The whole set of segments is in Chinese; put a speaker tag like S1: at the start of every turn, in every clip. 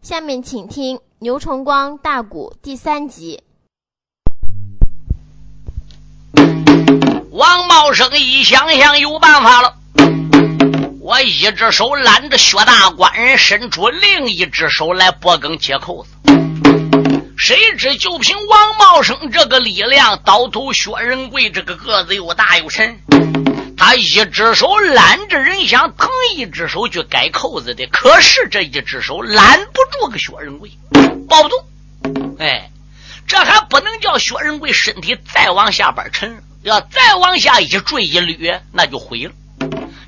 S1: 下面请听《牛崇光大鼓》第三集。
S2: 王茂生一想想有办法了，我一只手揽着薛大官人，伸出另一只手来脖梗解扣子。谁知就凭王茂生这个力量，刀头薛仁贵这个个子又大又沉，他一只手揽着人，想腾一只手去改扣子的，可是这一只手揽不住个薛仁贵，抱不动。哎，这还不能叫薛仁贵身体再往下边沉。要再往下一坠一捋，那就毁了。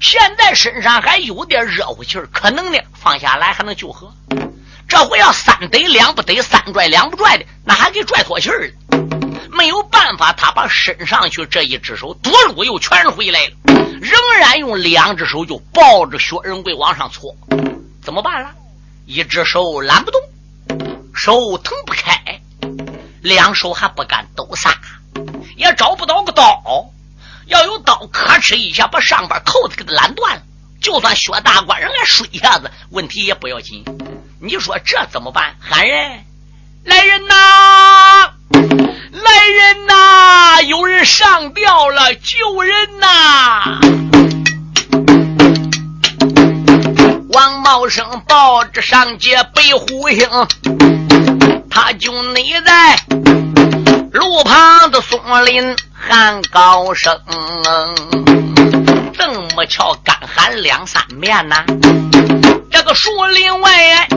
S2: 现在身上还有点热乎气儿，可能呢放下来还能救活。这回要三得两不得，三拽两不拽的，那还给拽脱气儿了。没有办法，他把伸上去这一只手多撸又全回来了，仍然用两只手就抱着薛仁贵往上搓。怎么办了？一只手揽不动，手腾不开，两手还不敢抖撒。也找不到个刀，要有刀，咔哧一下把上边扣子给他拦断了。就算薛大官人来睡一下子，问题也不要紧。你说这怎么办？喊人，来人呐！来人呐！有人上吊了，救人呐！王茂生抱着上街北虎星，他就你在。路旁的松林喊高声，这么巧干喊两三遍呐。这个树林外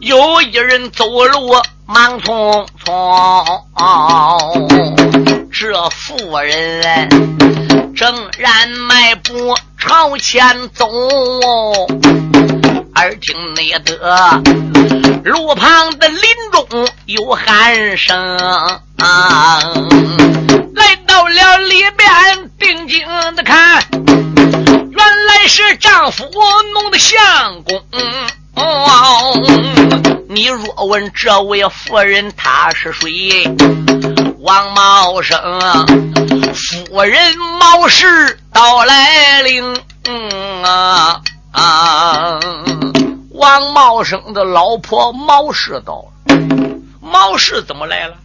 S2: 有一人走路忙匆匆，这妇人正然迈步朝前走。耳听那得路旁的林中有喊声，来到了里边定睛的看，原来是丈夫弄的相公。你若问这位夫人她是谁？王茂生，夫人毛氏到来临。啊啊！王茂生的老婆毛氏到了。毛氏怎么来了？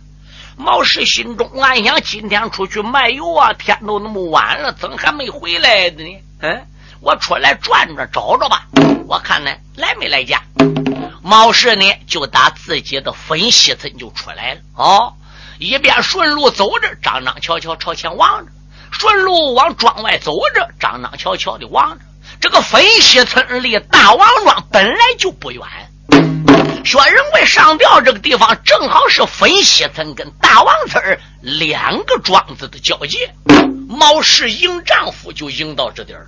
S2: 毛氏心中暗想：今天出去卖油啊，天都那么晚了，怎还没回来的呢？嗯，我出来转转找找吧。我看呢，来没来家？毛氏呢，就打自己的分西村就出来了。哦，一边顺路走着，张张悄悄朝前望着；顺路往庄外走着，张张悄悄的望着。这个分西村离大王庄本来就不远，薛仁贵上吊这个地方正好是分西村跟大王村两个庄子的交界。毛氏迎丈夫就迎到这点儿，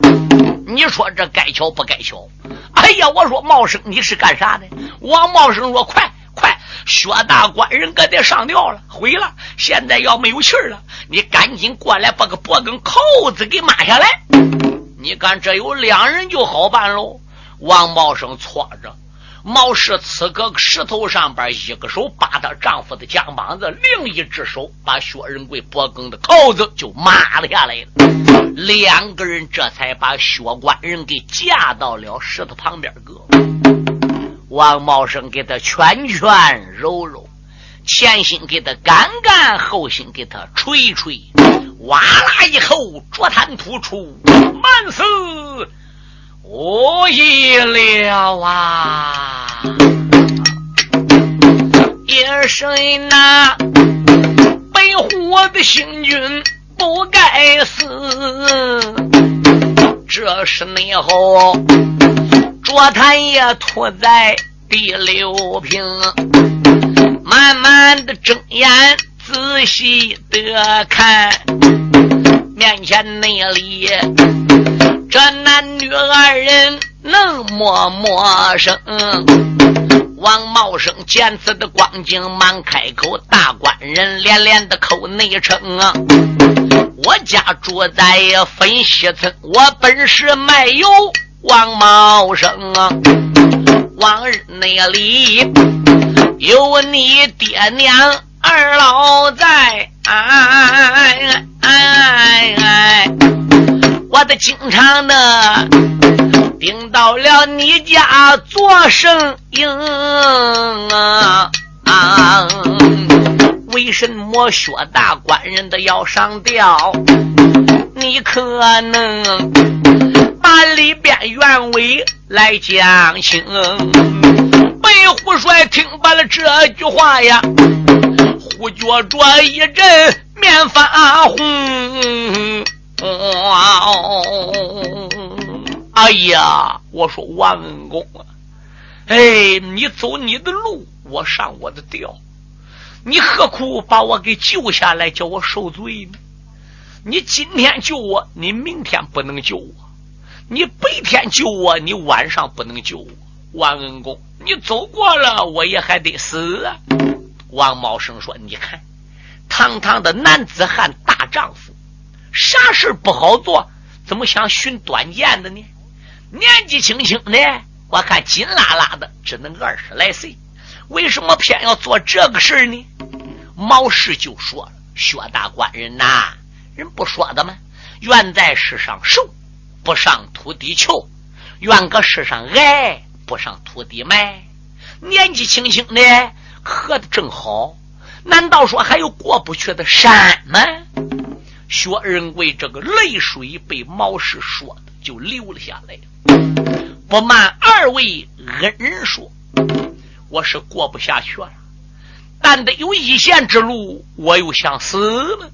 S2: 你说这该巧不该巧？哎呀，我说茂生你是干啥的？王茂生说：“快快，薛大官人搁这上吊了，毁了！现在要没有气儿了，你赶紧过来把个脖梗扣子给抹下来。”你看，这有两人就好办喽。王茂生搓着，毛氏此刻石头上边，一个手扒他丈夫的肩膀子，另一只手把薛仁贵脖梗的扣子就抹了下来了。两个人这才把薛官人给架到了石头旁边搁。王茂生给他圈圈揉揉，前心给他干干，后心给他捶捶。哇啦一口，浊痰吐出，满死无意了啊！也谁那背虎的星君不该死？这是内后浊痰也吐在第六瓶，慢慢的睁眼。仔细的看，面前那里，这男女二人能陌陌生。王茂生见此的光景，忙开口：“大官人连连的口内称啊，我家住在分西村，我本是卖油王茂生啊。往日那里有你爹娘。”二老在，哎哎哎！我的经常的顶到了你家做生意啊！为什么薛大官人的要上吊？你可能把里边原委来讲清？白虎帅听罢了这句话呀，忽觉着一阵面发红。哦哎呀，我说王恩公啊，哎，你走你的路，我上我的调。你何苦把我给救下来，叫我受罪呢？你今天救我，你明天不能救我；你白天救我，你晚上不能救我。王恩公，你走过了，我也还得死！王茂生说：“你看，堂堂的男子汉大丈夫，啥事不好做，怎么想寻短见的呢？年纪轻轻的，我看紧拉拉的，只能二十来岁。”为什么偏要做这个事呢？毛氏就说了：“薛大官人呐，人不说的吗？愿在世上受，不上土地求；愿搁世上挨，不上土地埋。年纪轻轻的，活得正好。难道说还有过不去的山吗？”薛仁贵这个泪水被毛氏说的就流了下来。不瞒二位恩人说。我是过不下去了，但得有一线之路，我又想死了。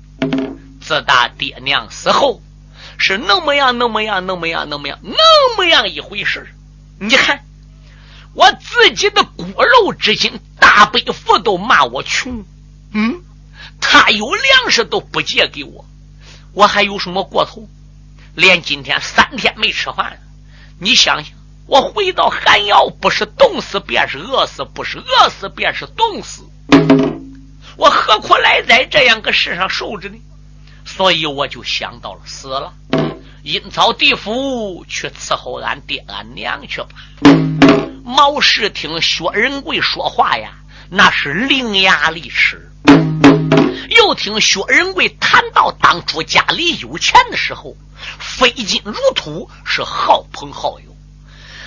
S2: 自打爹娘死后，是那么样，那么样，那么样，那么样，那么样一回事。你看，我自己的骨肉之亲大伯父都骂我穷，嗯，他有粮食都不借给我，我还有什么过头？连今天三天没吃饭，你想想。我回到寒窑，不是冻死便是饿死，不是饿死便是冻死。我何苦来在这样个世上受着呢？所以我就想到了死了，阴曹地府去伺候俺爹俺娘去吧。毛氏听薛仁贵说话呀，那是伶牙俐齿；又听薛仁贵谈到当初家里有钱的时候，挥金如土，是好朋好友。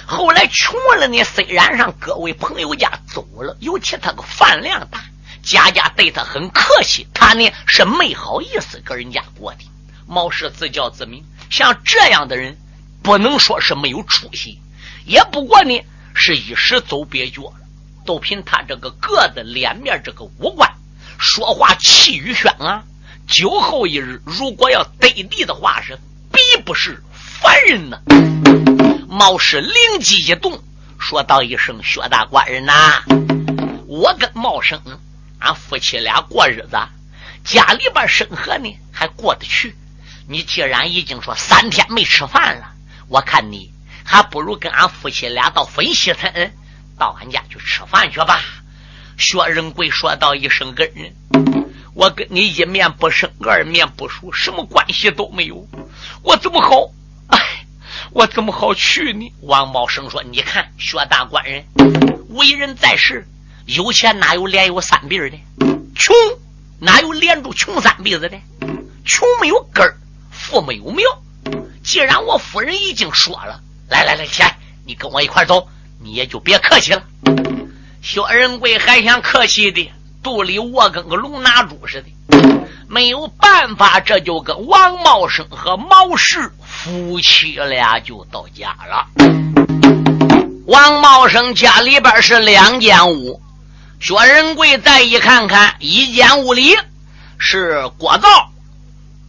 S2: 后来穷了呢，虽然上各位朋友家走了，尤其他个饭量大，家家对他很客气，他呢是没好意思跟人家过的。毛氏自教自明，像这样的人，不能说是没有出息，也不过呢是一时走蹩脚了。都凭他这个个子、脸面、这个五官，说话气宇轩昂，酒后一日，如果要得地的话，是必不是凡人呢。毛氏灵机一动，说道一声：“薛大官人呐，我跟茂生，俺夫妻俩过日子，家里边生活呢还过得去。你既然已经说三天没吃饭了，我看你还不如跟俺夫妻俩到分西村，到俺家去吃饭去吧。”薛仁贵说道一声：“恩人，我跟你一面不生，二面不熟，什么关系都没有，我怎么好？”哎我怎么好去呢？王茂生说：“你看，薛大官人为人在世，有钱哪有脸有三鼻的？穷哪有连住穷三辈子的？穷没有根儿，富没有苗。既然我夫人已经说了，来来来，钱，你跟我一块走，你也就别客气了。”薛仁贵还想客气的，肚里窝跟个龙拿猪似的，没有办法，这就跟王茂生和毛氏。夫妻俩就到家了。王茂生家里边是两间屋，薛仁贵再一看看，一间屋里是锅灶，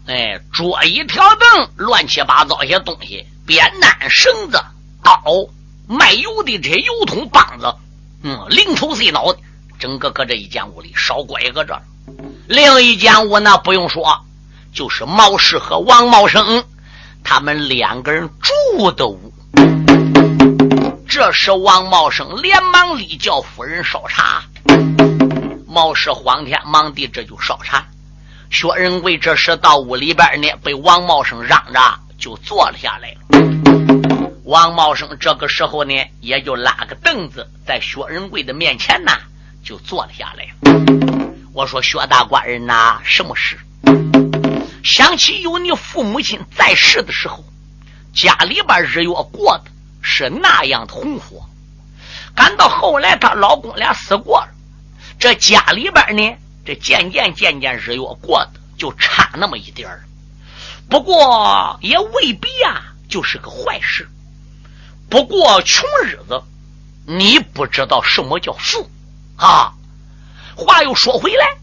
S2: 哎，桌椅条凳，乱七八糟些东西，扁担、绳子、刀、卖油的这些油桶、棒子，嗯，零头碎脑的，整个搁这一间屋里，烧锅也搁这。另一间屋那不用说，就是毛氏和王茂生。他们两个人住的屋，这时王茂生连忙里叫夫人烧茶。毛氏慌天忙地，这就烧茶。薛仁贵这时到屋里边呢，被王茂生让着，就坐了下来了。王茂生这个时候呢，也就拉个凳子在薛仁贵的面前呢，就坐了下来。我说薛大官人呐，什么事？想起有你父母亲在世的时候，家里边日月过的是那样的红火。赶到后来，她老公俩死过了，这家里边呢，这渐渐渐渐日月过的就差那么一点儿。不过也未必啊，就是个坏事。不过穷日子，你不知道什么叫富啊。话又说回来，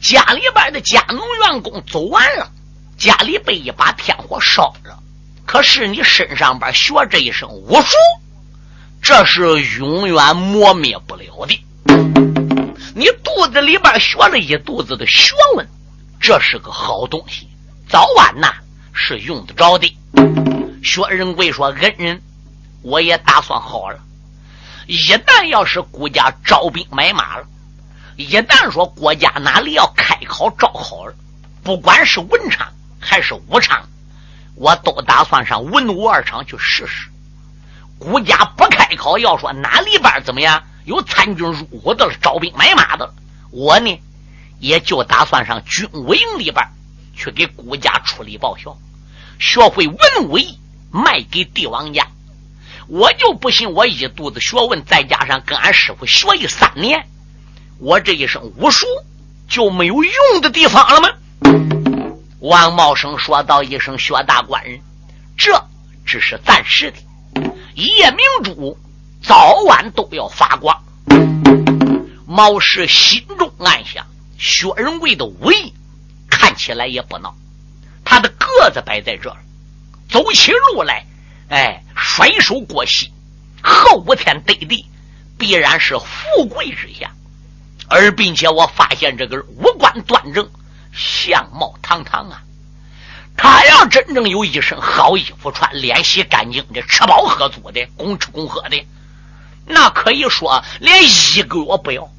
S2: 家里边的家奴员工走完了，家里被一把天火烧了。可是你身上边学这一身武术，这是永远磨灭不了的。你肚子里边学了一肚子的学问，这是个好东西，早晚呐是用得着的。薛仁贵说：“恩人，我也打算好了。一旦要是国家招兵买马了。”一旦说国家哪里要开考招好了，不管是文昌还是武昌，我都打算上文武二场去试试。国家不开考，要说哪里边怎么样有参军入伍的、招兵买马的，我呢也就打算上军武营里边去给国家出力报效，学会文武艺，卖给帝王家。我就不信我一肚子学问，再加上跟俺师傅学艺三年。我这一身武术就没有用的地方了吗？王茂生说道一声：“薛大官人，这只是暂时的，夜明珠早晚都要发光。”毛氏心中暗想：薛仁贵的武艺看起来也不孬，他的个子摆在这儿，走起路来，哎，甩手过膝，后五天得地，必然是富贵之相。而并且我发现这个五官端正，相貌堂堂啊！他要真正有一身好衣服穿，脸洗干净的，吃饱喝足的，公吃公喝的，那可以说连一个月不要，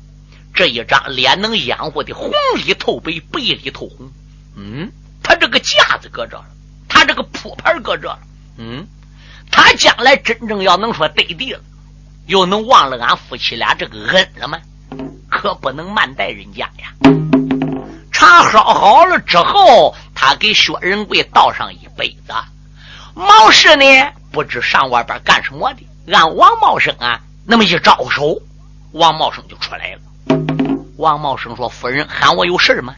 S2: 这一张脸能养活的红里透白，白里透红。嗯，他这个架子搁这了，他这个铺盘搁这了。嗯，他将来真正要能说对地了，又能忘了俺夫妻俩这个恩了吗？可不能慢待人家呀！茶喝好了之后，他给薛仁贵倒上一杯子。毛氏呢，不知上外边干什么的，按王茂生啊那么一招手，王茂生就出来了。王茂生说：“夫人喊我有事吗？”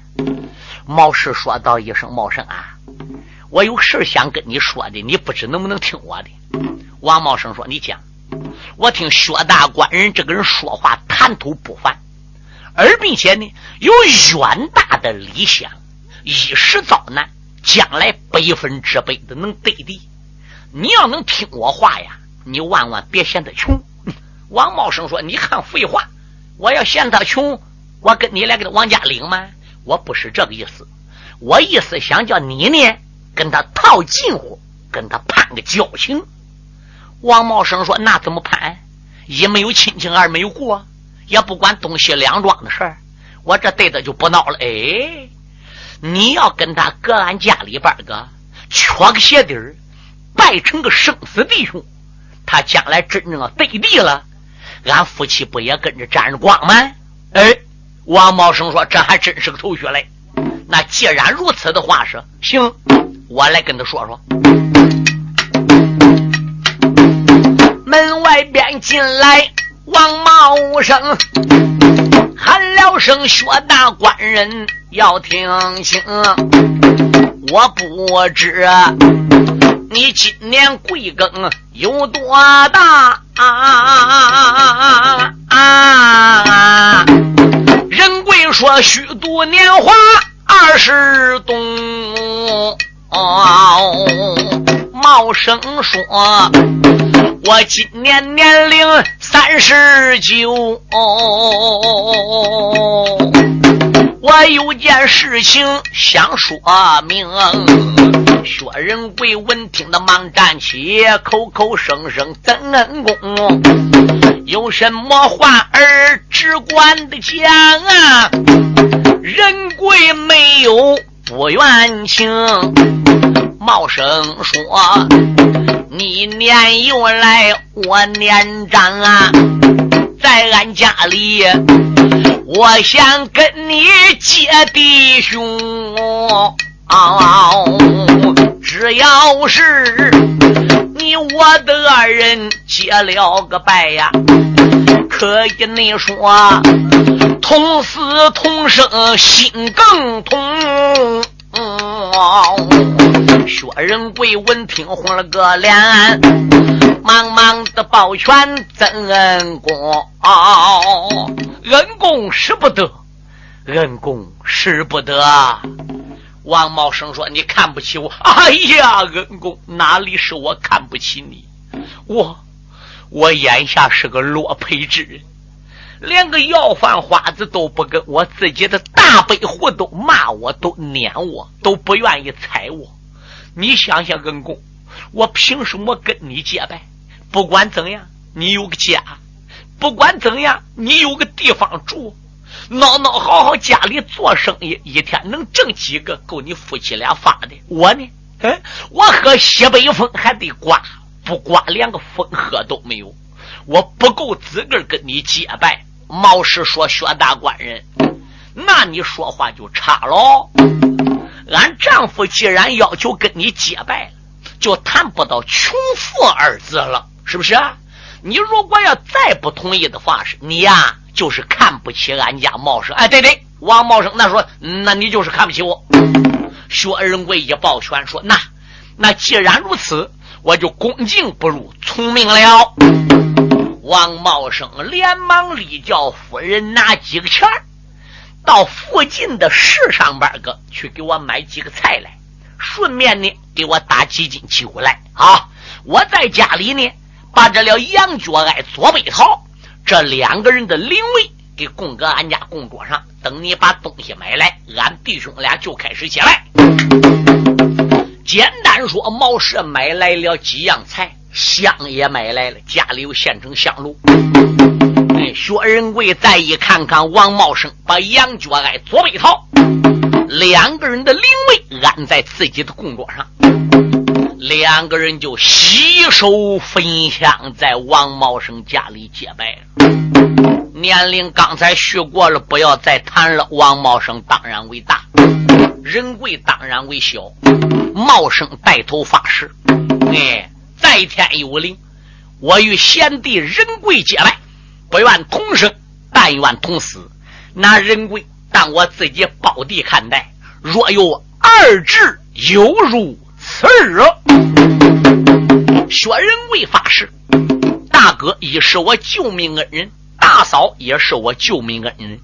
S2: 毛氏说道一声：“茂生啊，我有事想跟你说的，你不知能不能听我的？”王茂生说：“你讲。”我听薛大官人这个人说话谈吐不凡。而并且呢，有远大的理想，一时遭难，将来百分之百的能得地。你要能听我话呀，你万万别嫌他穷。王茂生说：“你看废话，我要嫌他穷，我跟你来给他往家领吗？我不是这个意思，我意思想叫你呢跟他套近乎，跟他攀个交情。”王茂生说：“那怎么攀？一没有亲情，二没有故。”也不管东西两庄的事儿，我这对他就不闹了。哎，你要跟他搁俺家里边个缺个鞋底儿，拜成个生死弟兄，他将来真正对立了，俺夫妻不也跟着沾着光吗？哎，王茂生说：“这还真是个头绪嘞。那既然如此的话，是行，我来跟他说说。”门外边进来。王茂生喊了声：“薛大官人要听清，我不知你今年贵庚有多大啊？”人贵说：“虚度年华二十冬。”茂生说：“我今年年龄三十九，我有件事情想说明。”薛仁贵闻听的忙站起，口口声声赠恩公，有什么话儿只管的讲啊？仁贵没有不愿情。茂生说：“你年幼来，我年长啊，在俺家里，我想跟你结弟兄。只只要是你我的人结了个拜呀，可以你说同死同生心更痛。薛仁贵闻听红了个脸，忙忙的抱拳赠恩公，恩公使不得，恩公使不得。王茂生说：“你看不起我？哎呀，恩公哪里是我看不起你？我我眼下是个落魄之人，连个要饭花子都不跟我自己的大背户都骂我，都撵我，都不愿意睬我。你想想，恩公，我凭什么跟你结拜？不管怎样，你有个家；不管怎样，你有个地方住。”孬孬好好家里做生意，一天能挣几个够你夫妻俩发的？我呢？嗯，我喝西北风还得刮，不刮连个风喝都没有，我不够资格跟你结拜。毛氏说：“薛大官人，那你说话就差喽。俺丈夫既然要求跟你结拜，就谈不到穷富二字了，是不是？你如果要再不同意的话，是你呀。”就是看不起俺家茂生，哎，对对，王茂生，那说，那你就是看不起我。薛仁贵一抱拳说：“那那既然如此，我就恭敬不如从命了。”王茂生连忙立叫夫人拿几个钱儿到附近的市上边个去给我买几个菜来，顺便呢给我打几斤酒来啊！我在家里呢，把这了羊角爱左背桃。这两个人的灵位给供搁俺家供桌上，等你把东西买来，俺弟兄俩就开始起来。简单说，毛氏买来了几样菜，香也买来了，家里有现成香炉。哎，薛仁贵再一看看王茂生，把杨觉爱左背桃，两个人的灵位安在自己的供桌上，两个人就洗手焚香，在王茂生家里结拜了。年龄刚才学过了，不要再谈了。王茂生当然为大，仁贵当然为小。茂生带头发誓：哎，在天有灵，我与贤弟仁贵结拜，不愿同生，但愿同死。拿仁贵当我自己胞弟看待，若有二志，犹如此儿。薛仁贵发誓：大哥已是我救命恩人。大嫂也是我救命恩人，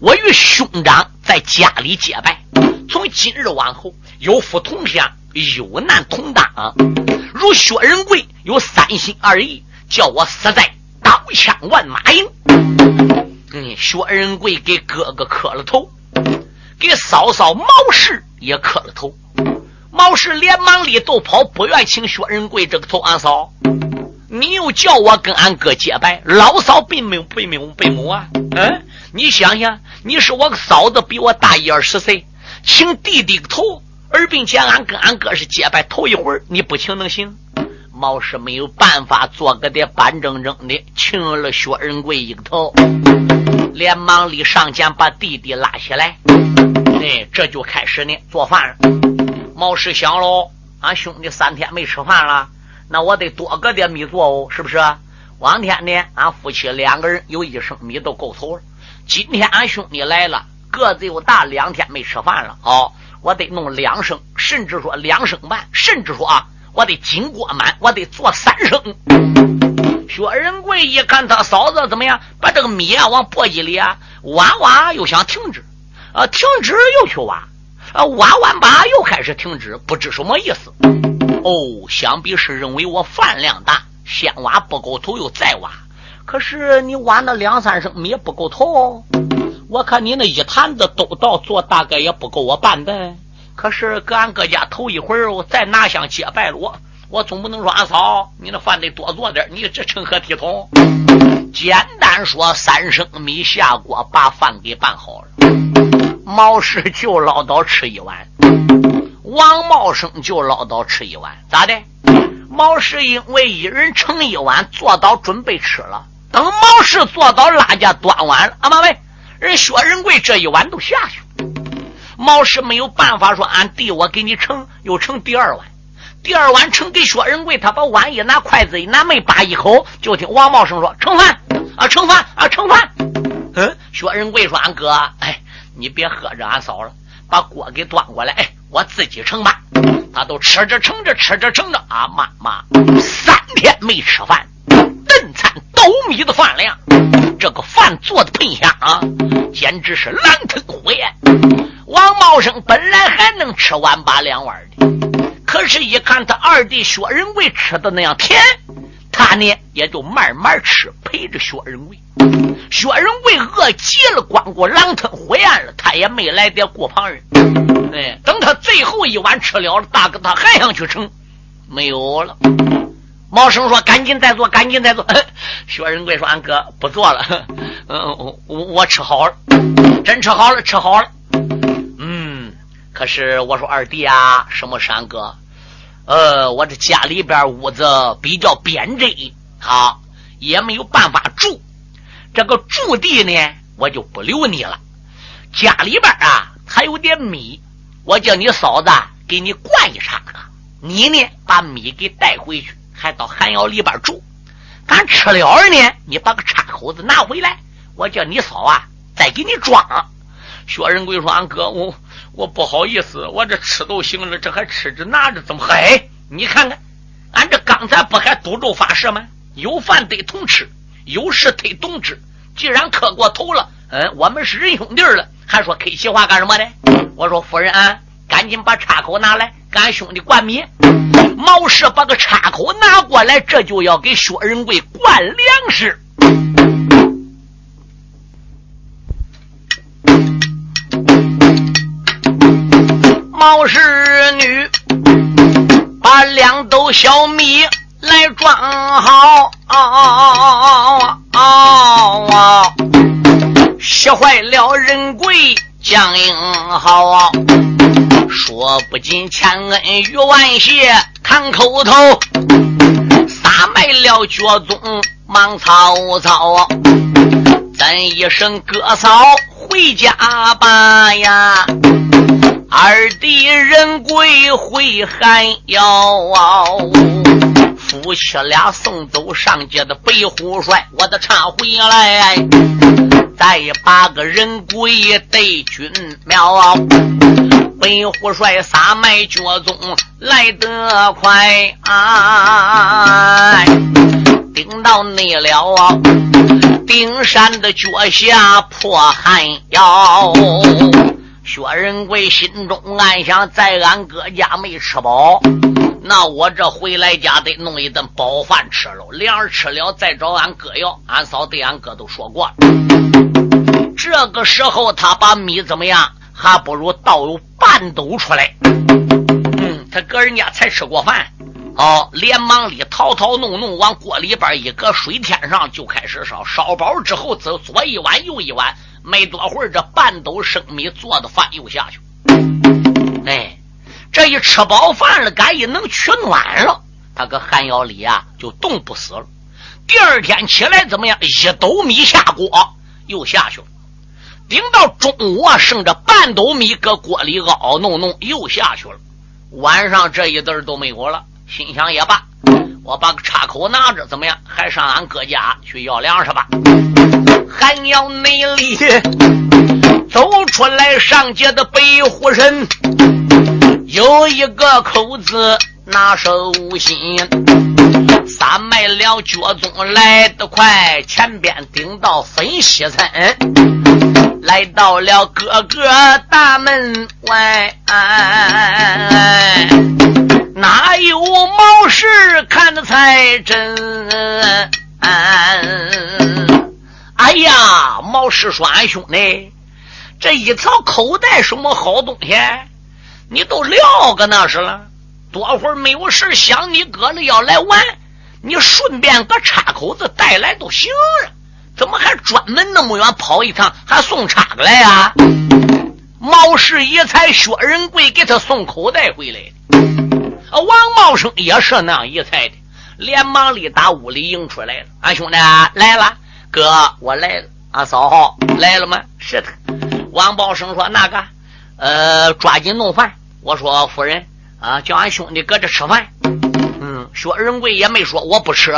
S2: 我与兄长在家里结拜，从今日往后有福同享，有难同当。如薛仁贵有三心二意，叫我死在刀枪万马营。嗯，薛仁贵给哥哥磕了头，给嫂嫂毛氏也磕了头。毛氏连忙里都跑，不愿请薛仁贵这个头，俺嫂。你又叫我跟俺哥结拜，老嫂背母背母背母啊！嗯，你想想，你是我嫂子，比我大一二十岁，请弟弟个头，而并且俺跟俺哥是结拜头一回你不请能行？毛氏没有办法，做个的板正正的，请了薛仁贵一个头，连忙里上前把弟弟拉起来，哎，这就开始呢做饭。毛氏想喽，俺兄弟三天没吃饭了。那我得多搁点米做哦，是不是？往天呢，俺夫妻两个人有一升米都够头了。今天俺兄弟来了，个子又大，两天没吃饭了，哦，我得弄两升，甚至说两升半，甚至说啊，我得金锅满，我得做三升。薛仁贵一看他嫂子怎么样，把这个米啊往簸箕里啊挖挖，又想停止，啊，停止又去挖，啊，挖完把又开始停止，不知什么意思。哦，想必是认为我饭量大，先挖不够头又再挖。可是你挖那两三升米不够头，我看你那一坛子都倒做，大概也不够我半的。可是搁俺哥家头一会儿，我再拿箱接拜了我，总不能说俺嫂，你那饭得多做点，你这成何体统？简单说，三升米下锅，把饭给拌好了，毛氏就唠叨吃一碗。王茂生就唠叨吃一碗，咋的？毛氏因为一人盛一碗，坐倒准备吃了。等毛氏坐倒拉架端碗了，阿妈喂，人薛仁贵这一碗都下去。毛氏没有办法说，俺弟我给你盛，又盛第二碗。第二碗盛给薛仁贵，他把碗一拿，筷子一拿，没扒一口，就听王茂生说：“盛饭啊，盛饭啊，盛饭。”嗯，薛仁贵说：“俺哥，哎，你别喝着俺嫂了，把锅给端过来，哎，我自己盛吧。”他都吃着盛着，吃着盛着啊，妈妈三天没吃饭，顿餐斗米的饭量，这个饭做的喷香啊，简直是狼吞虎咽。王茂生本来还能吃碗把两碗的。可是，一看他二弟薛仁贵吃的那样甜，他呢也就慢慢吃，陪着薛仁贵。薛仁贵饿极了，光顾狼吞虎咽了，他也没来得顾旁人。哎，等他最后一碗吃了了，大哥他还想去盛，没有了。毛生说：“赶紧再做，赶紧再做。”薛仁贵说：“俺哥不做了，嗯，我我吃好了，真吃好了，吃好了。”嗯可是我说二弟啊，什么山哥？呃，我这家里边屋子比较偏窄，好也没有办法住。这个住地呢，我就不留你了。家里边啊还有点米，我叫你嫂子给你灌一场子，你呢把米给带回去，还到寒窑里边住。俺吃了呢，你把个叉口子拿回来，我叫你嫂啊再给你装。薛仁贵说：“俺哥我。”我不好意思，我这吃都行了，这还吃着拿着怎么嗨？你看看，俺这刚才不还赌咒发誓吗？有饭得同吃，有事得同知。既然磕过头了，嗯，我们是仁兄弟了，还说客气话干什么呢？我说夫人啊，赶紧把叉口拿来，俺兄弟灌米。毛氏把个插口拿过来，这就要给薛仁贵灌粮食。毛氏女把两斗小米来装好，学坏了人贵将英豪，说不尽千恩与万谢看口头，撒卖了脚宗忙曹操，咱一声哥嫂回家吧呀。二弟仁贵回寒窑，夫妻俩送走上街的白虎帅，我的茶回来，再把个人鬼带军庙。白虎帅撒麦脚踪来得快，顶到内了顶山的脚下破寒窑。薛仁贵心中暗想：在俺哥家没吃饱，那我这回来家得弄一顿饱饭吃了，粮吃了再找俺哥要。俺嫂对俺哥都说过了。这个时候他把米怎么样？还不如倒有半斗出来。嗯，他搁人家才吃过饭，哦，连忙里淘淘弄弄往锅里边一搁，水添上就开始烧。烧饱之后，走左一碗右一碗。没多会儿，这半斗生米做的饭又下去。哎，这一吃饱饭了，赶一能取暖了，他搁寒窑里啊就冻不死了。第二天起来怎么样？一斗米下锅又下去了。顶到中午啊，剩着半斗米搁锅里熬熬弄弄又下去了。晚上这一顿都没有了，心想也罢，我把插口拿着，怎么样？还上俺哥家去要粮食吧。寒窑内里走出来上街的白虎神，有一个口子拿手心，撒卖了脚踪来得快，前边顶到分西村，来到了哥哥大门外，哪有毛事看得才真？哎呀，毛师说：“俺兄弟，这一条口袋什么好东西？你都撂个那是了。多会儿没有事想你哥了要来玩，你顺便把插口子带来都行了。怎么还专门那么远跑一趟，还送叉子来呀？”毛氏一猜，薛仁贵给他送口袋回来的。王茂生也是那样一猜的，连忙里打屋里迎出来了。俺兄弟来了。哥，我来了。啊，嫂来了吗？是的。王宝生说：“那个，呃，抓紧弄饭。”我说：“夫人啊，叫俺兄弟搁这吃饭。”嗯薛仁贵也没说我不吃。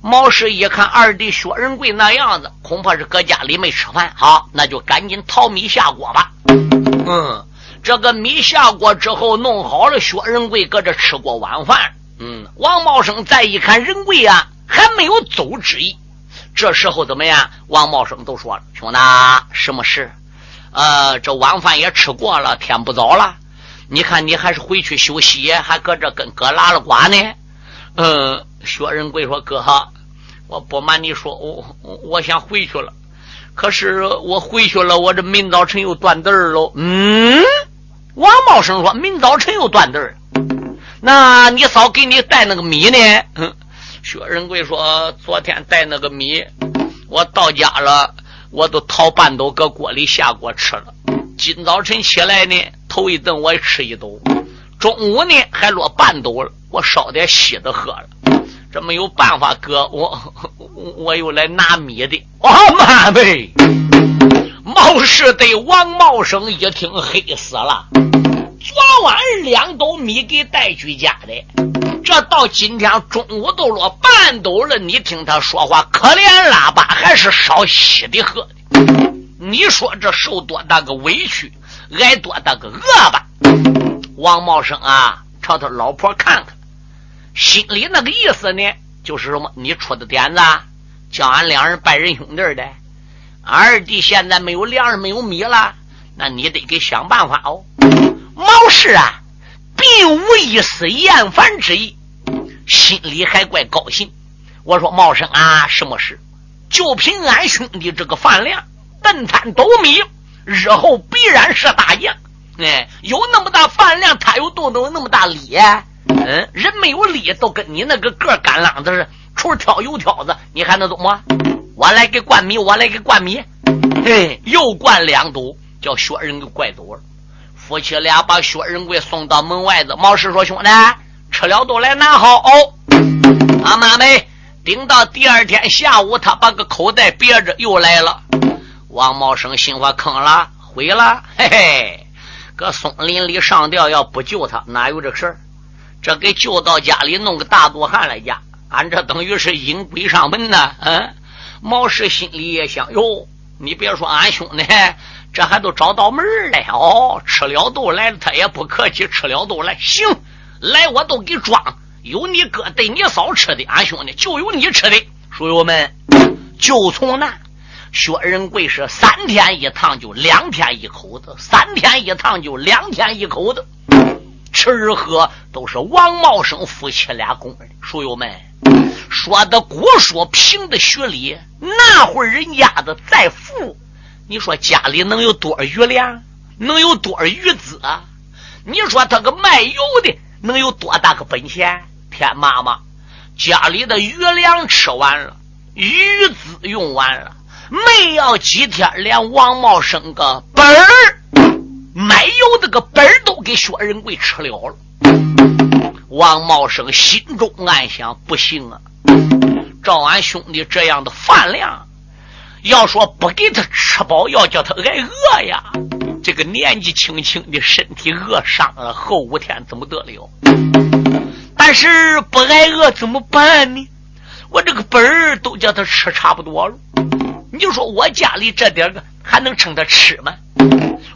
S2: 毛氏一看二弟薛仁贵那样子，恐怕是搁家里没吃饭。好，那就赶紧淘米下锅吧。嗯，这个米下锅之后弄好了，薛仁贵搁这吃过晚饭。嗯，王茂生再一看仁贵啊，还没有走之意。这时候怎么样？王茂生都说了：“兄弟，什么事？呃，这晚饭也吃过了，天不早了。你看你还是回去休息，还搁这跟哥拉了呱呢。”嗯，薛仁贵说：“哥，我不瞒你说，我我想回去了。可是我回去了，我这明早晨又断顿喽。”嗯，王茂生说：“明早晨又断顿那你嫂给你带那个米呢？”嗯。薛仁贵说：“昨天带那个米，我到家了，我都掏半斗搁锅里下锅吃了。今早晨起来呢，头一顿我也吃一斗，中午呢还落半斗了，我烧点稀的喝了。这没有办法，哥，我我又来拿米的。我妈呗！毛氏对王茂生一听，黑死了。昨晚两斗米给带去家的。”这到今天中午都落半斗了，你听他说话可怜喇叭，还是烧稀的喝的。你说这受多大个委屈，挨多大个饿吧？王茂生啊，朝他老婆看看，心里那个意思呢，就是什么？你出的点子，叫俺两人拜仁兄弟的。二弟现在没有粮食，没有米了，那你得给想办法哦。毛氏啊。并无一丝厌烦之意，心里还怪高兴。我说茂生啊，什么事？就凭俺兄弟这个饭量，顿餐斗米，日后必然是大将。哎，有那么大饭量，他又都能那么大力。嗯，人没有力，都跟你那个个干啷子似的，除挑油挑子，你还能怎么？我来给灌米，我来给灌米。嘿，又灌两斗，叫薛人给怪走了。夫妻俩把薛仁贵送到门外子，毛氏说：“兄弟，吃了都来拿好哦。”阿妈没顶到第二天下午，他把个口袋别着又来了。王茂生心话坑了，毁了，嘿嘿，搁松林里上吊，要不救他，哪有这事儿？这给救到家里，弄个大肚汉来家，俺这等于是引鬼上门呐！嗯，毛氏心里也想：哟，你别说俺兄弟。这还都找到门了哦！吃了都来了，他也不客气，吃了都来。行，来我都给装。有你哥对你嫂吃的，俺兄弟就有你吃的。书友们，就从那薛仁贵是三天一趟，就两天一口子；三天一趟，就两天一口子。吃喝都是王茂生夫妻俩供的。书友们，说的古说，平的学理，那会儿人家的再富。你说家里能有多少余粮？能有多少余资？你说他个卖油的能有多大个本钱？天妈妈，家里的余粮吃完了，余资用完了，没要几天，连王茂生个本儿卖油的个本儿都给薛仁贵吃了了。王茂生心中暗想：不行啊，照俺兄弟这样的饭量。要说不给他吃饱，要叫他挨饿呀！这个年纪轻轻的身体饿伤了，后五天怎么得了？但是不挨饿怎么办呢？我这个本儿都叫他吃差不多了，你就说我家里这点个还能撑他吃吗？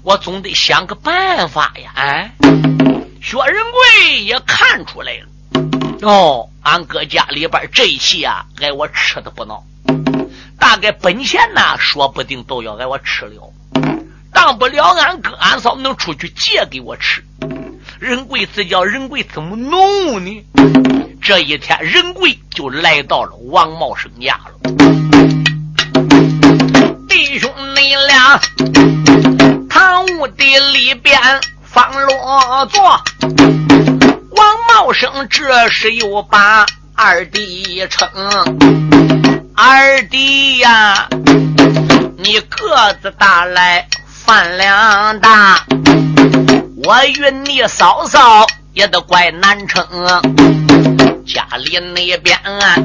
S2: 我总得想个办法呀！哎，薛仁贵也看出来了，哦，俺哥家里边这一期啊，挨我吃的不孬。大概本钱呐，说不定都要挨我吃了。当不了，俺哥俺嫂能出去借给我吃。仁贵子叫仁贵怎么弄呢？这一天，仁贵就来到了王茂生家了。弟兄你俩，堂屋的里边方落座。王茂生这时又把二弟称。二弟呀，你个子大来饭量大，我与你嫂嫂也都怪难撑。家里那边啊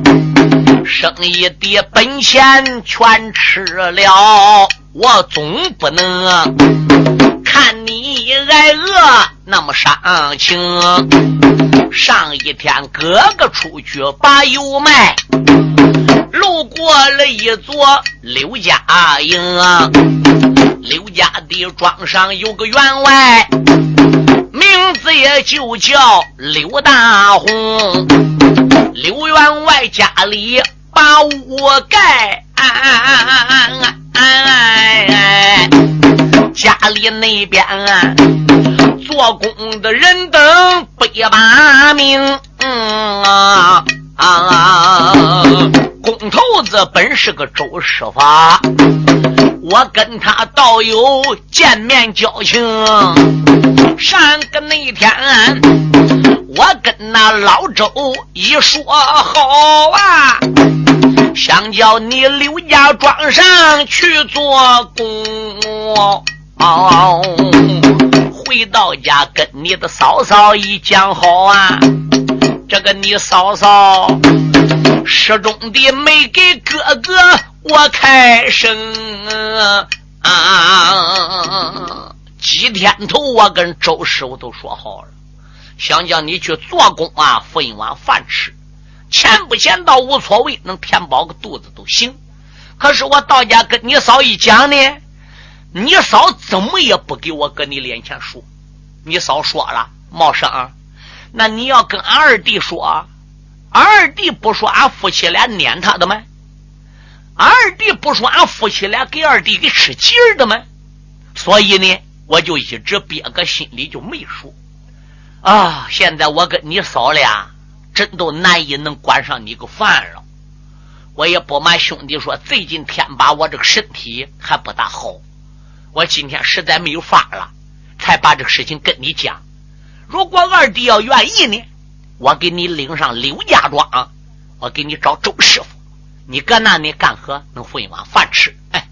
S2: 生意的本钱全吃了，我总不能看你挨饿那么伤情。上一天哥哥出去把油卖，路过了一座刘家营，刘家的庄上有个员外，名字也就叫刘大红。刘员外家里把屋盖。家里那边啊做工的人等百把名，啊啊！工头子本是个周师傅，我跟他倒有见面交情。上个那天，我跟那老周一说好啊。想叫你刘家庄上去做工，回到家跟你的嫂嫂一讲好啊。这个你嫂嫂始终的没给哥哥我开声啊。几天头我跟周师傅都说好了，想叫你去做工啊，分一碗饭吃。钱不钱倒无所谓，能填饱个肚子都行。可是我到家跟你嫂一讲呢，你嫂怎么也不给我搁你脸前说。你嫂说了，茂生，那你要跟俺二弟说，俺二弟不说，俺夫妻俩撵他的吗？二弟不说，俺夫妻俩给二弟给吃劲儿的吗？所以呢，我就一直憋个心里就没说。啊，现在我跟你嫂俩。真都难以能管上你个饭了，我也不瞒兄弟说，最近天把我这个身体还不大好，我今天实在没有法了，才把这个事情跟你讲。如果二弟要愿意呢，我给你领上刘家庄，我给你找周师傅，你搁那里干活能混一碗饭吃。哎，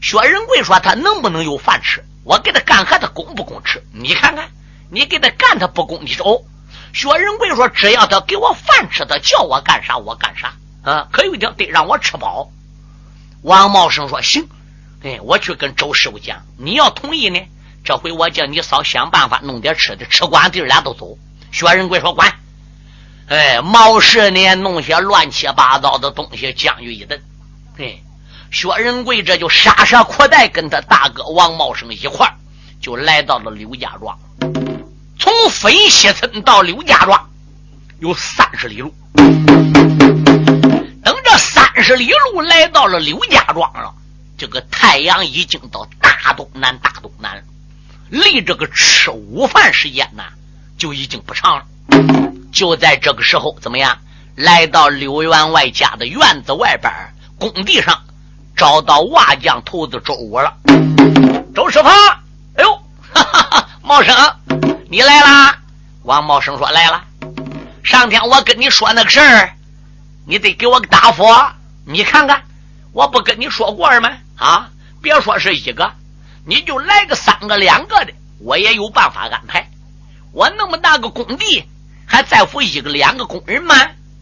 S2: 薛仁贵说他能不能有饭吃？我给他干活他供不供吃？你看看，你给他干他不供，你走。薛仁贵说：“只要他给我饭吃，他叫我干啥我干啥啊！可有一条得让我吃饱。”王茂生说：“行，哎，我去跟周师傅讲，你要同意呢，这回我叫你嫂想办法弄点吃的，吃光弟俩都走。”薛仁贵说：“管。”哎，毛氏呢，弄些乱七八糟的东西，将就一顿。哎，薛仁贵这就杀杀裤带，跟他大哥王茂生一块就来到了刘家庄。从分西村到刘家庄有三十里路，等这三十里路来到了刘家庄了，这个太阳已经到大东南，大东南了，离这个吃午饭时间呢就已经不长了。就在这个时候，怎么样？来到刘员外家的院子外边工地上，找到瓦匠头子周武了。周师傅，哎呦，哈哈哈，茂生。你来啦！王茂生说：“来了。上天我跟你说那个事儿，你得给我个答复。你看看，我不跟你说过吗？啊，别说是一个，你就来个三个、两个的，我也有办法安排。我那么大个工地，还在乎一个、两个工人吗？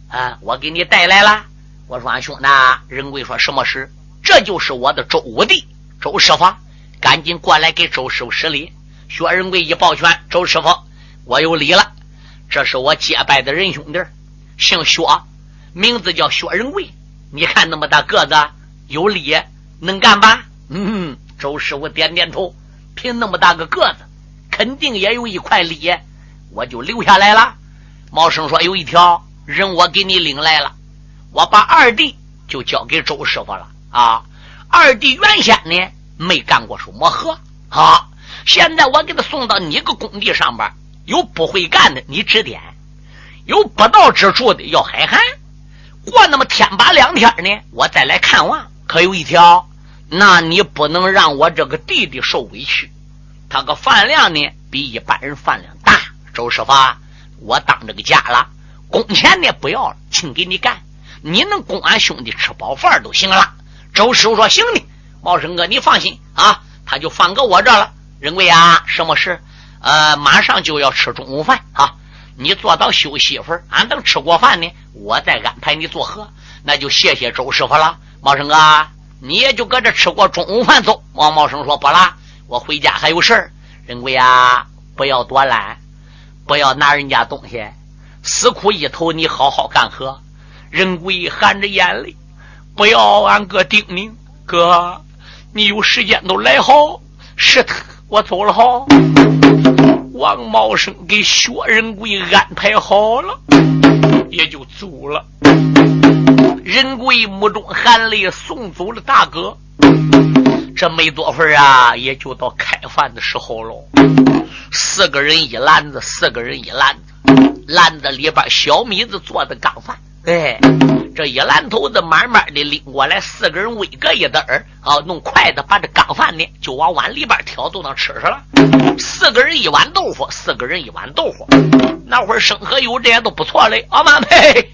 S2: 啊，我给你带来了。我说俺兄弟，仁贵说什么事？这就是我的周武弟，周师傅，赶紧过来给周师傅施礼。”薛仁贵一抱拳：“周师傅，我有礼了。这是我结拜的仁兄弟，姓薛，名字叫薛仁贵。你看那么大个子，有理，能干吧？”嗯，周师傅点点头。凭那么大个个子，肯定也有一块理，我就留下来了。毛生说：“有一条人，我给你领来了。我把二弟就交给周师傅了啊。二弟原先呢没干过什么活啊。”现在我给他送到你个工地上边，有不会干的，你指点；有不到之处的，要海涵。过那么天把两天呢，我再来看望。可有一条，那你不能让我这个弟弟受委屈。他个饭量呢，比一般人饭量大。周师傅，我当这个家了，工钱呢不要了，请给你干。你能供俺兄弟吃饱饭都行了。周师傅说：“行的，茂生哥，你放心啊，他就放搁我这了。”仁贵啊，什么事？呃，马上就要吃中午饭啊！你坐到休息一会儿，俺等吃过饭呢，我再安排你做客。那就谢谢周师傅了。茂生哥，你也就搁这吃过中午饭走。王茂生说：“不啦，我回家还有事儿。仁贵呀，不要多懒，不要拿人家东西，死苦一头，你好好干活。仁贵含着眼泪，不要俺哥叮咛，哥，你有时间都来好。是他，我走了好。王茂生给薛仁贵安排好了，也就走了。仁贵目中含泪送走了大哥。这没多会儿啊，也就到开饭的时候喽。四个人一篮子，四个人一篮子，篮子里边小米子做的干饭。哎，这一篮头子慢慢的拎过来，四个人围个一子儿啊，弄筷子把这干饭呢就往碗里边挑，都能吃上了。四个人一碗豆腐，四个人一碗豆腐，那会儿生和有这些都不错嘞。阿妈呸！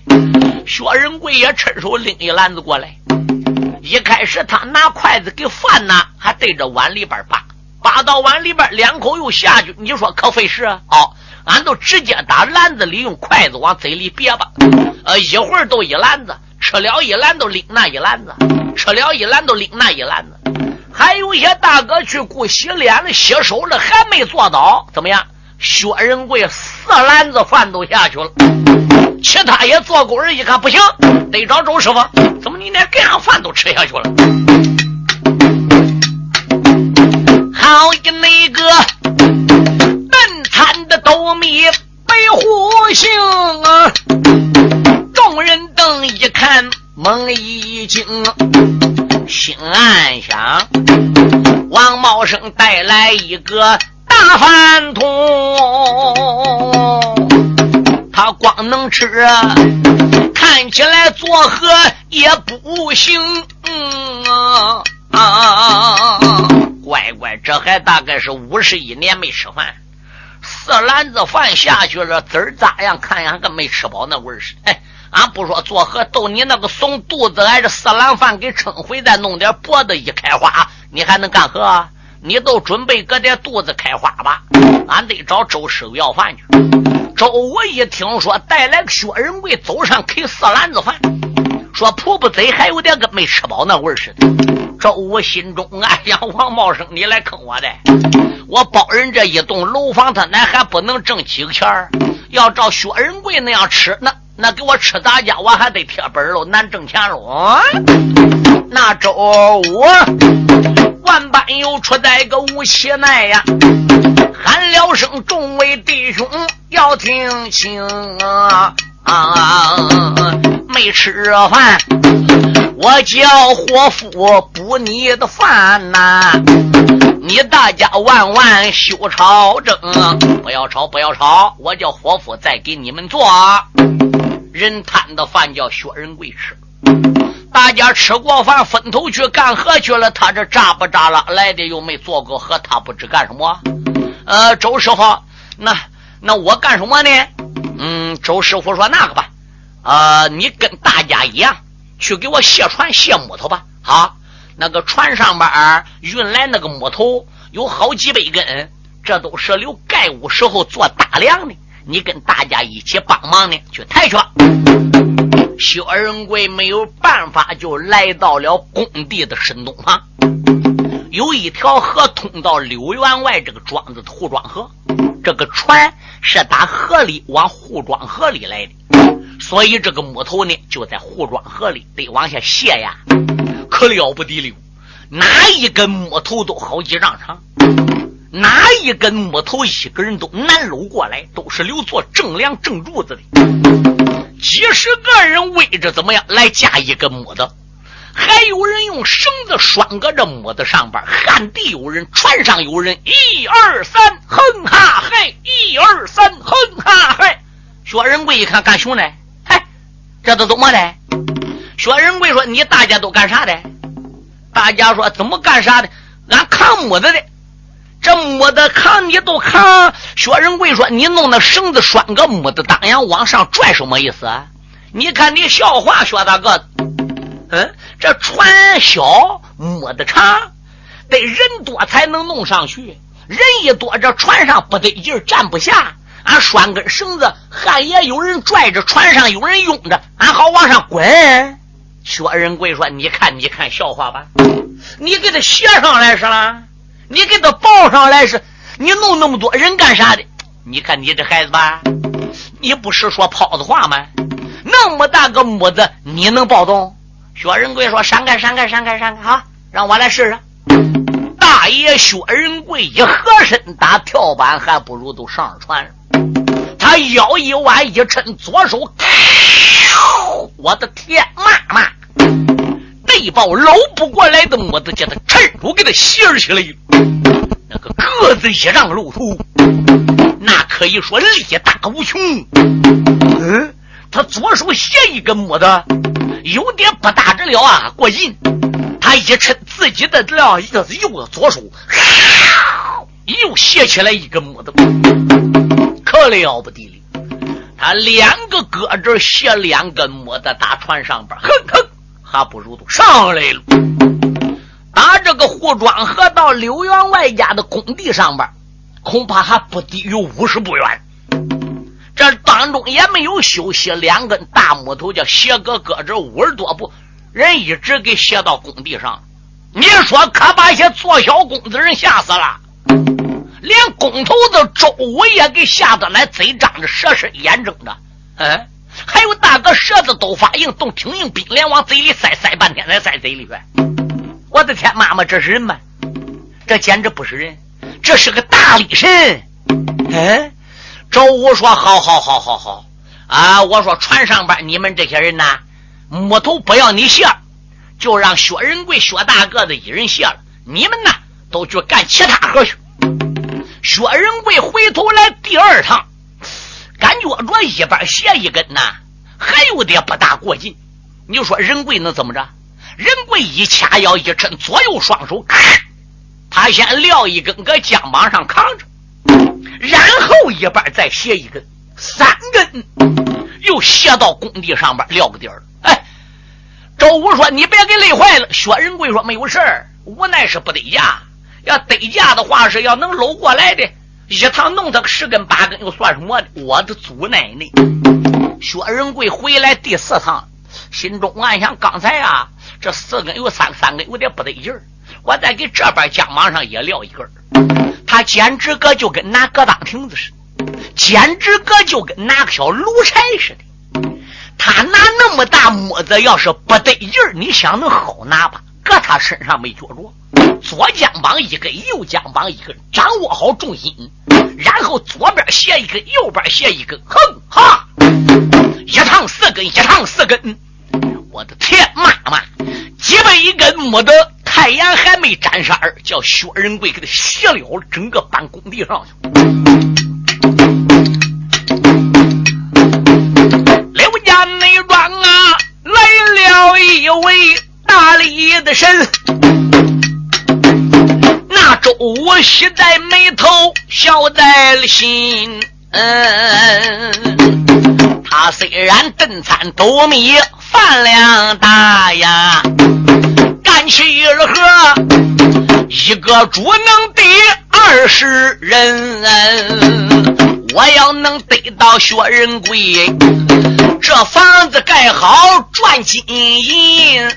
S2: 薛仁贵也趁手拎一篮子过来。一开始他拿筷子给饭呢，还对着碗里边扒，扒到碗里边两口又下去，你说可费事啊？哦，俺都直接打篮子里用筷子往嘴里别吧。呃，一会儿都一篮子，吃了一篮都拎那一篮子，吃了一篮都拎那一篮子。还有一些大哥去顾洗脸了、洗手了，还没做到，怎么样？薛仁贵四篮子饭都下去了。其他也做工人一看不行，得找周师傅。怎么你连这样饭都吃下去了？好一那个嫩惨的斗米白虎星啊！众人等一看，猛一惊，心暗想：王茂生带来一个大饭桶。他光能吃，看起来做何也不行。嗯啊啊！乖乖，这还大概是五十一年没吃饭，四篮子饭下去了，滋儿咋样？看样跟没吃饱那味儿似的。哎，俺不说做何，逗你那个怂肚子，挨着四篮饭给撑回，再弄点脖子一开花，你还能干何？你都准备搁点肚子开花吧，俺得找周师傅要饭去。周武一听说带来个薛仁贵，走上给四篮子饭，说婆婆嘴还有点跟没吃饱那味似的。周武心中暗想：王茂生，你来坑我的！我包人这一栋楼房，他那还不能挣几个钱。要照薛仁贵那样吃，那那给我吃咋家，我还得贴本喽，难挣钱喽。那周武。万般又出在个无锡内呀，喊了声众位弟兄要听清啊！啊没吃饭，我叫伙夫补你的饭呐！你大家万万休吵争，不要吵，不要吵！我叫伙夫再给你们做。人摊的饭叫薛仁贵吃。大家吃过饭，分头去干活去了。他这扎不扎了？来的又没做过活，他不知干什么。呃，周师傅，那那我干什么呢？嗯，周师傅说那个吧，呃，你跟大家一样，去给我卸船卸木头吧。好，那个船上边运来那个木头有好几百根，这都是留盖屋时候做大梁的。你跟大家一起帮忙呢，去抬去。薛仁贵没有办法，就来到了工地的深东方。有一条河通到柳员外这个庄子的护庄河，这个船是打河里往护庄河里来的，所以这个木头呢就在护庄河里得往下卸呀，可了不得了！哪一根木头都好几丈长，哪一根木头一个人都难搂过来，都是留做正梁正柱子的。几十个人围着怎么样来架一根木子，还有人用绳子拴搁这木子上边。旱地有人，船上有人，一二三，哼哈嘿！一二三，哼哈嘿！薛仁贵一看，干熊呢？嗨，这都怎么的？薛仁贵说：“你大家都干啥的？”大家说：“怎么干啥的？俺扛木子的。”这木的扛你都扛，薛仁贵说：“你弄那绳子拴个木的当阳往上拽，什么意思啊？你看你笑话，薛大哥。嗯，这船小，木的长，得人多才能弄上去。人一多，这船上不得劲，站不下。俺拴根绳子，旱也有人拽着，船上有人拥着，俺好往上滚。”薛仁贵说：“你看，你看，笑话吧，你给他写上来是了。”你给他报上来是，你弄那么多人干啥的？你看你这孩子吧，你不是说泡子话吗？那么大个木子，你能抱动？薛仁贵说：“闪开，闪开，闪开，闪开！好，让我来试试。”大爷薛仁贵一合身，打跳板还不如都上船。他腰一弯，一抻左手，我的天妈妈！那抱搂不过来的木子，叫他趁住给他掀起来。那个个子一丈露头，那可以说力大无穷。嗯。他左手斜一根木子，有点不大着了啊，过瘾。他一抻自己的料，一个是右左手，又斜起来一根木子，可了不得了。他两个胳肢斜两根木子打船上边，哼哼，还不如都上来了。打这个护庄河到刘员外家的工地上边，恐怕还不低于五十步远。这当中也没有休息，两根大木头叫斜搁搁着五十多步，人一直给斜到工地上。你说可把些做小工子人吓死了，连工头子周武也给吓得来嘴张着蛇身眼睁着。嗯，还有大个舌子都发硬，都挺硬，冰连往嘴里塞塞半天才塞嘴里边。我的天，妈妈，这是人吗？这简直不是人，这是个大力神。嗯。周武说：“好好好好好啊！我说船上边你们这些人呐，木头不要你卸，就让薛仁贵、薛大个子一人卸了。你们呢，都去干其他活去。”薛仁贵回头来第二趟，感觉着一边卸一根呐，还有点不大过劲。你说仁贵能怎么着？仁贵一掐腰一抻，左右双手，他先撂一根，搁肩膀上扛着。然后一半再卸一根，三根又卸到工地上边撂个底儿。哎，周武说：“你别给累坏了。”薛仁贵说：“没有事儿，无奈是不得架。要得架的话，是要能搂过来的。一趟弄他个十根八根，又算什么的？我的祖奶奶！”薛仁贵回来第四趟，心中暗想：刚才啊，这四根有三三根有点不得劲儿，我再给这边肩膀上也撂一根。他简直个就跟拿个当亭子似的，简直个就跟拿个小炉柴似的。他拿那么大木子，要是不得劲儿，你想能好拿吧？搁他身上没觉着，左肩膀一根，右肩膀一根，掌握好重心，然后左边斜一根，右边斜一根，哼哈，一趟四根，一趟四根。我的天妈妈，几百根木的太阳还没沾色儿，叫薛仁贵给他卸了整个搬工地上去。刘家内庄啊，来了一位大力的神，那周武喜在眉头，笑在了心。嗯，他虽然顿餐斗米。饭量大呀，干起了喝，一个主能抵二十人。我要能得到薛仁贵，这房子盖好赚金银。